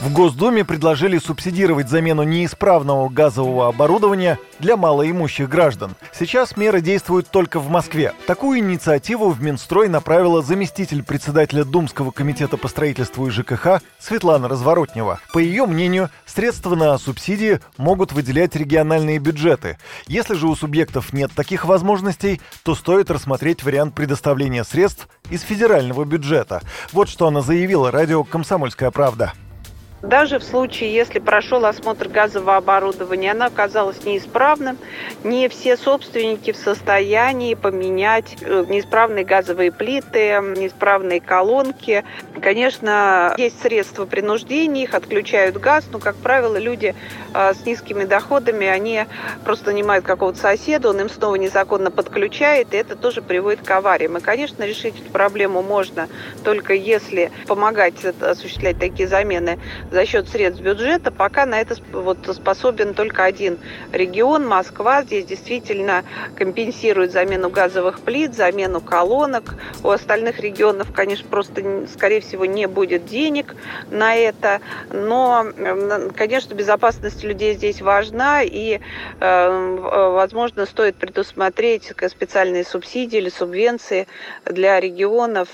В Госдуме предложили субсидировать замену неисправного газового оборудования для малоимущих граждан. Сейчас меры действуют только в Москве. Такую инициативу в Минстрой направила заместитель председателя Думского комитета по строительству и ЖКХ Светлана Разворотнева. По ее мнению, средства на субсидии могут выделять региональные бюджеты. Если же у субъектов нет таких возможностей, то стоит рассмотреть вариант предоставления средств из федерального бюджета. Вот что она заявила радио «Комсомольская правда». Даже в случае, если прошел осмотр газового оборудования, оно оказалось неисправным, не все собственники в состоянии поменять э, неисправные газовые плиты, неисправные колонки. Конечно, есть средства принуждения, их отключают газ, но, как правило, люди э, с низкими доходами, они просто нанимают какого-то соседа, он им снова незаконно подключает, и это тоже приводит к авариям. И, конечно, решить эту проблему можно только если помогать осуществлять такие замены за счет средств бюджета. Пока на это вот способен только один регион, Москва. Здесь действительно компенсирует замену газовых плит, замену колонок. У остальных регионов, конечно, просто, скорее всего, не будет денег на это. Но, конечно, безопасность людей здесь важна, и, э, возможно, стоит предусмотреть специальные субсидии или субвенции для регионов.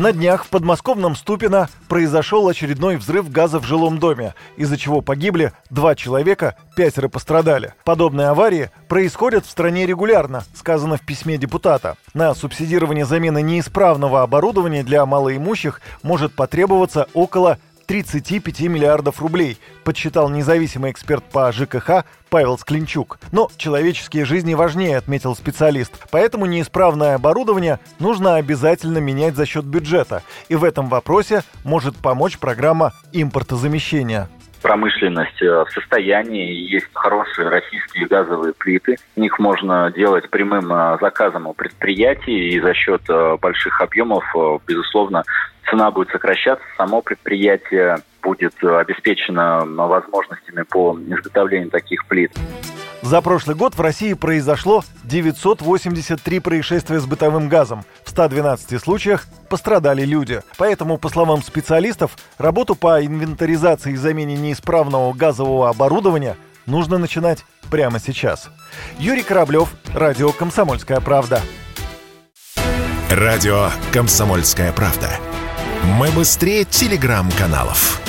На днях в подмосковном Ступино произошел очередной взрыв газа в жилом доме, из-за чего погибли два человека, пятеро пострадали. Подобные аварии происходят в стране регулярно, сказано в письме депутата. На субсидирование замены неисправного оборудования для малоимущих может потребоваться около 35 миллиардов рублей, подсчитал независимый эксперт по ЖКХ Павел Склинчук. Но человеческие жизни важнее, отметил специалист. Поэтому неисправное оборудование нужно обязательно менять за счет бюджета. И в этом вопросе может помочь программа импортозамещения промышленность э, в состоянии, есть хорошие российские газовые плиты. Их можно делать прямым э, заказом у предприятий, и за счет э, больших объемов, безусловно, цена будет сокращаться, само предприятие будет обеспечено возможностями по изготовлению таких плит. За прошлый год в России произошло 983 происшествия с бытовым газом. В 112 случаях пострадали люди. Поэтому, по словам специалистов, работу по инвентаризации и замене неисправного газового оборудования нужно начинать прямо сейчас. Юрий Кораблев, Радио «Комсомольская правда». Радио «Комсомольская правда». Мы быстрее телеграм-каналов.